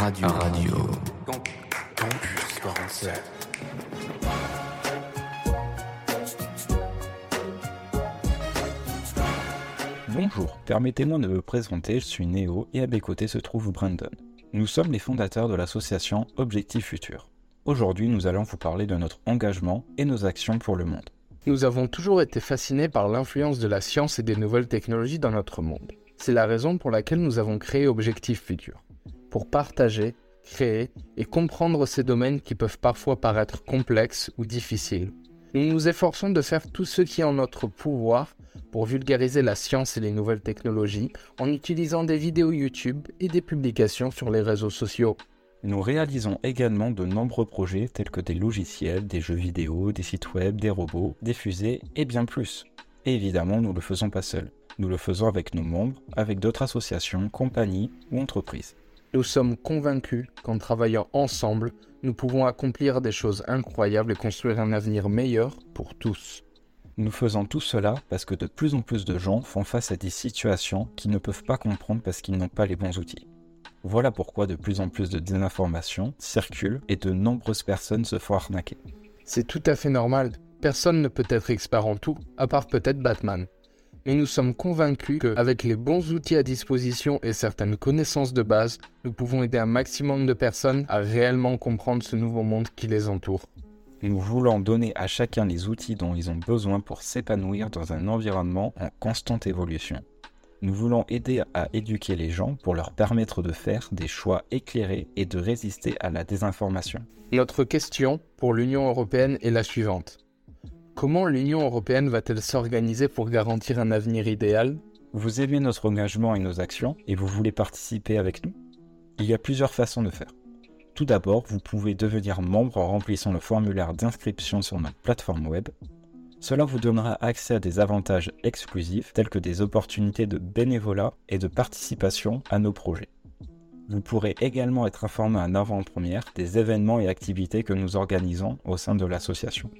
Radio. Radio. Campus 47. Bonjour, permettez-moi de me présenter, je suis Néo et à mes côtés se trouve Brandon. Nous sommes les fondateurs de l'association Objectif Futur. Aujourd'hui, nous allons vous parler de notre engagement et nos actions pour le monde. Nous avons toujours été fascinés par l'influence de la science et des nouvelles technologies dans notre monde. C'est la raison pour laquelle nous avons créé Objectif Futur. Pour partager, créer et comprendre ces domaines qui peuvent parfois paraître complexes ou difficiles. Nous nous efforçons de faire tout ce qui est en notre pouvoir pour vulgariser la science et les nouvelles technologies en utilisant des vidéos YouTube et des publications sur les réseaux sociaux. Nous réalisons également de nombreux projets tels que des logiciels, des jeux vidéo, des sites web, des robots, des fusées et bien plus. Et évidemment, nous ne le faisons pas seuls. Nous le faisons avec nos membres, avec d'autres associations, compagnies ou entreprises. Nous sommes convaincus qu'en travaillant ensemble, nous pouvons accomplir des choses incroyables et construire un avenir meilleur pour tous. Nous faisons tout cela parce que de plus en plus de gens font face à des situations qu'ils ne peuvent pas comprendre parce qu'ils n'ont pas les bons outils. Voilà pourquoi de plus en plus de désinformations circulent et de nombreuses personnes se font arnaquer. C'est tout à fait normal. Personne ne peut être expert en tout, à part peut-être Batman. Mais nous sommes convaincus qu'avec les bons outils à disposition et certaines connaissances de base, nous pouvons aider un maximum de personnes à réellement comprendre ce nouveau monde qui les entoure. Nous voulons donner à chacun les outils dont ils ont besoin pour s'épanouir dans un environnement en constante évolution. Nous voulons aider à éduquer les gens pour leur permettre de faire des choix éclairés et de résister à la désinformation. Notre question pour l'Union européenne est la suivante. Comment l'Union européenne va-t-elle s'organiser pour garantir un avenir idéal? Vous aimez notre engagement et nos actions et vous voulez participer avec nous? Il y a plusieurs façons de faire. Tout d'abord, vous pouvez devenir membre en remplissant le formulaire d'inscription sur notre plateforme web cela vous donnera accès à des avantages exclusifs tels que des opportunités de bénévolat et de participation à nos projets. Vous pourrez également être informé en avant-première des événements et activités que nous organisons au sein de l'association.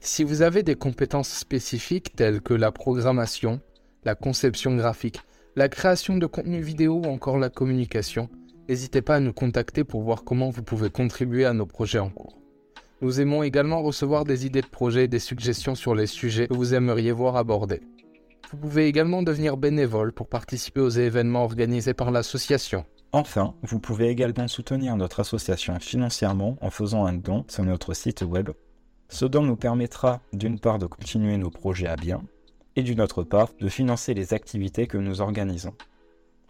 Si vous avez des compétences spécifiques telles que la programmation, la conception graphique, la création de contenu vidéo ou encore la communication, n'hésitez pas à nous contacter pour voir comment vous pouvez contribuer à nos projets en cours. Nous aimons également recevoir des idées de projets et des suggestions sur les sujets que vous aimeriez voir abordés. Vous pouvez également devenir bénévole pour participer aux événements organisés par l'association. Enfin, vous pouvez également soutenir notre association financièrement en faisant un don sur notre site web. Ce don nous permettra d'une part de continuer nos projets à bien et d'une autre part de financer les activités que nous organisons.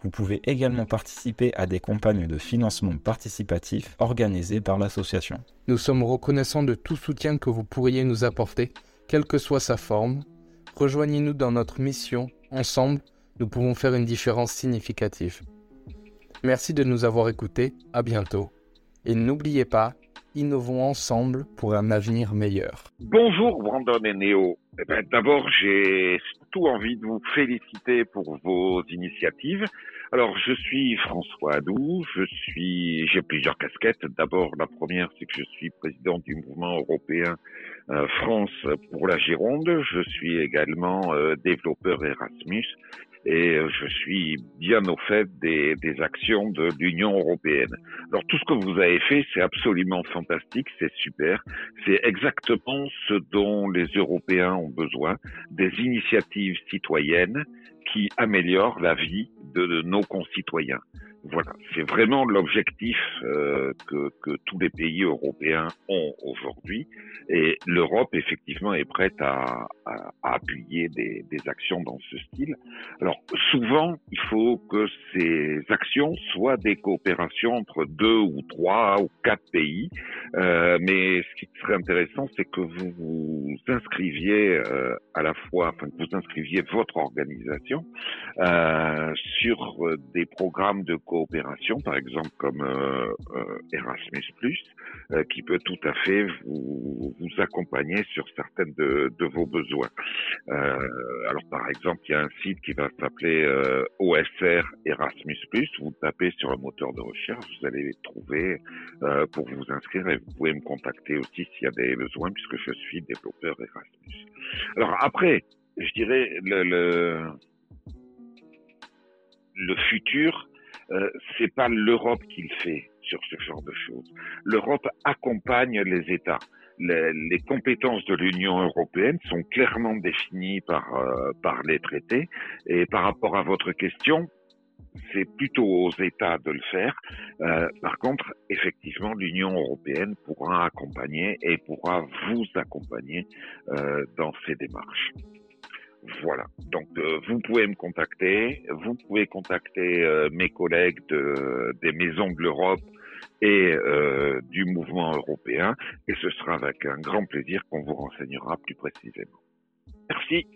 Vous pouvez également participer à des campagnes de financement participatif organisées par l'association. Nous sommes reconnaissants de tout soutien que vous pourriez nous apporter, quelle que soit sa forme. Rejoignez-nous dans notre mission. Ensemble, nous pouvons faire une différence significative. Merci de nous avoir écoutés. À bientôt. Et n'oubliez pas, innovons ensemble pour un avenir meilleur. Bonjour Brandon et Néo. Eh ben, D'abord, j'ai tout envie de vous féliciter pour vos initiatives. Alors, je suis François Adou, je suis, j'ai plusieurs casquettes. D'abord, la première, c'est que je suis président du mouvement européen euh, France pour la Gironde. Je suis également euh, développeur Erasmus et euh, je suis bien au fait des, des actions de l'Union européenne. Alors tout ce que vous avez fait, c'est absolument fantastique, c'est super, c'est exactement ce dont les Européens ont besoin, des initiatives citoyennes qui améliorent la vie de, de nos concitoyens. Voilà, c'est vraiment l'objectif euh, que, que, tous les pays européens ont aujourd'hui. Et l'Europe, effectivement, est prête à, à, à appuyer des, des, actions dans ce style. Alors, souvent, il faut que ces actions soient des coopérations entre deux ou trois ou quatre pays. Euh, mais ce qui serait intéressant, c'est que vous vous inscriviez euh, à la fois, enfin, que vous inscriviez votre organisation euh, sur des programmes de coopération, par exemple comme euh, euh, Erasmus+, euh, qui peut tout à fait vous, vous accompagner sur certaines de, de vos besoins. alors par exemple, il y a un site qui va s'appeler OSR Erasmus+, vous tapez sur un moteur de recherche, vous allez les trouver pour vous inscrire et vous pouvez me contacter aussi s'il y a des besoins puisque je suis développeur Erasmus. Alors après, je dirais le, le, le futur, euh, c'est pas l'Europe qui le fait sur ce genre de choses. L'Europe accompagne les États. Les, les compétences de l'Union européenne sont clairement définies par, euh, par les traités. Et par rapport à votre question, c'est plutôt aux États de le faire. Euh, par contre, effectivement, l'Union européenne pourra accompagner et pourra vous accompagner euh, dans ces démarches. Voilà. Donc, euh, vous pouvez me contacter. Vous pouvez contacter euh, mes collègues de, des maisons de l'Europe et euh, du mouvement européen. Et ce sera avec un grand plaisir qu'on vous renseignera plus précisément. Merci.